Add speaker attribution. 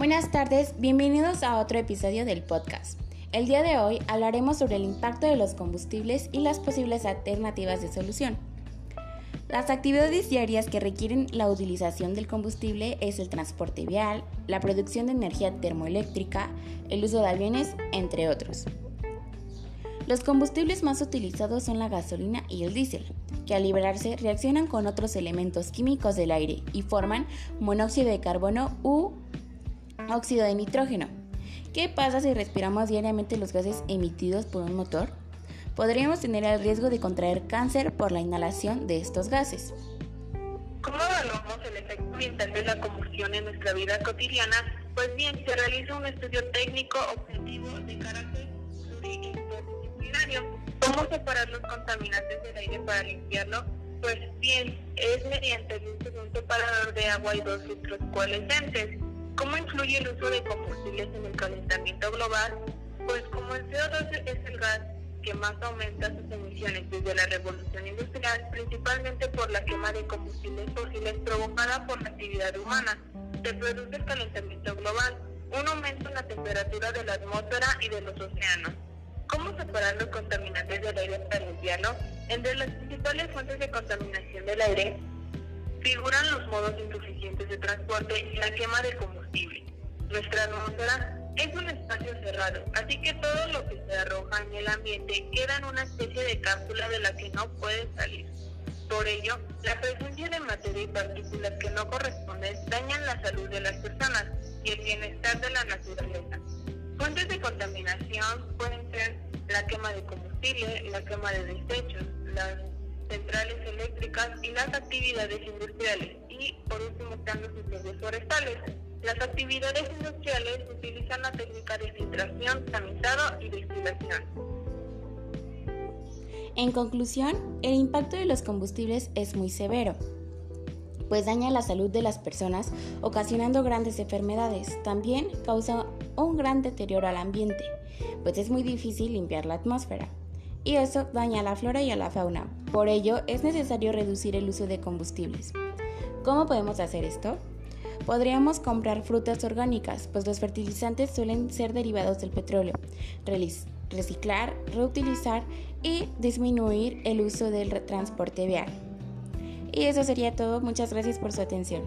Speaker 1: Buenas tardes, bienvenidos a otro episodio del podcast. El día de hoy hablaremos sobre el impacto de los combustibles y las posibles alternativas de solución. Las actividades diarias que requieren la utilización del combustible es el transporte vial, la producción de energía termoeléctrica, el uso de aviones, entre otros. Los combustibles más utilizados son la gasolina y el diésel, que al liberarse reaccionan con otros elementos químicos del aire y forman monóxido de carbono u óxido de nitrógeno. ¿Qué pasa si respiramos diariamente los gases emitidos por un motor? Podríamos tener el riesgo de contraer cáncer por la inhalación de estos gases.
Speaker 2: ¿Cómo evaluamos el efecto ambiental de la combustión en nuestra vida cotidiana? Pues bien, se realiza un estudio técnico objetivo de carácter ¿Cómo separar los contaminantes del aire para limpiarlo? Pues bien, es mediante el un separador de agua y dos filtros coalescentes. ¿Cómo influye el uso de combustibles en el calentamiento global? Pues como el CO2 es el gas que más aumenta sus emisiones desde la revolución industrial, principalmente por la quema de combustibles fósiles provocada por la actividad humana, se produce el calentamiento global, un aumento en la temperatura de la atmósfera y de los océanos. ¿Cómo separar los contaminantes del aire para? Entre las principales fuentes de contaminación del aire figuran los modos insuficientes de transporte y la quema de combustible. Nuestra atmósfera es un espacio cerrado, así que todo lo que se arroja en el ambiente queda en una especie de cápsula de la que no puede salir. Por ello, la presencia de materia y partículas que no corresponden dañan la salud de las personas y el bienestar de la naturaleza. Fuentes de contaminación pueden ser la quema de combustible, la quema de desechos, eléctricas y las actividades industriales. Y por último están los incendios forestales. Las actividades industriales utilizan la técnica de filtración, tamizado y destilación.
Speaker 1: En conclusión, el impacto de los combustibles es muy severo pues daña la salud de las personas, ocasionando grandes enfermedades. También causa un gran deterioro al ambiente, pues es muy difícil limpiar la atmósfera. Y eso daña a la flora y a la fauna. Por ello, es necesario reducir el uso de combustibles. ¿Cómo podemos hacer esto? Podríamos comprar frutas orgánicas, pues los fertilizantes suelen ser derivados del petróleo. Reciclar, reutilizar y disminuir el uso del transporte vial. Y eso sería todo. Muchas gracias por su atención.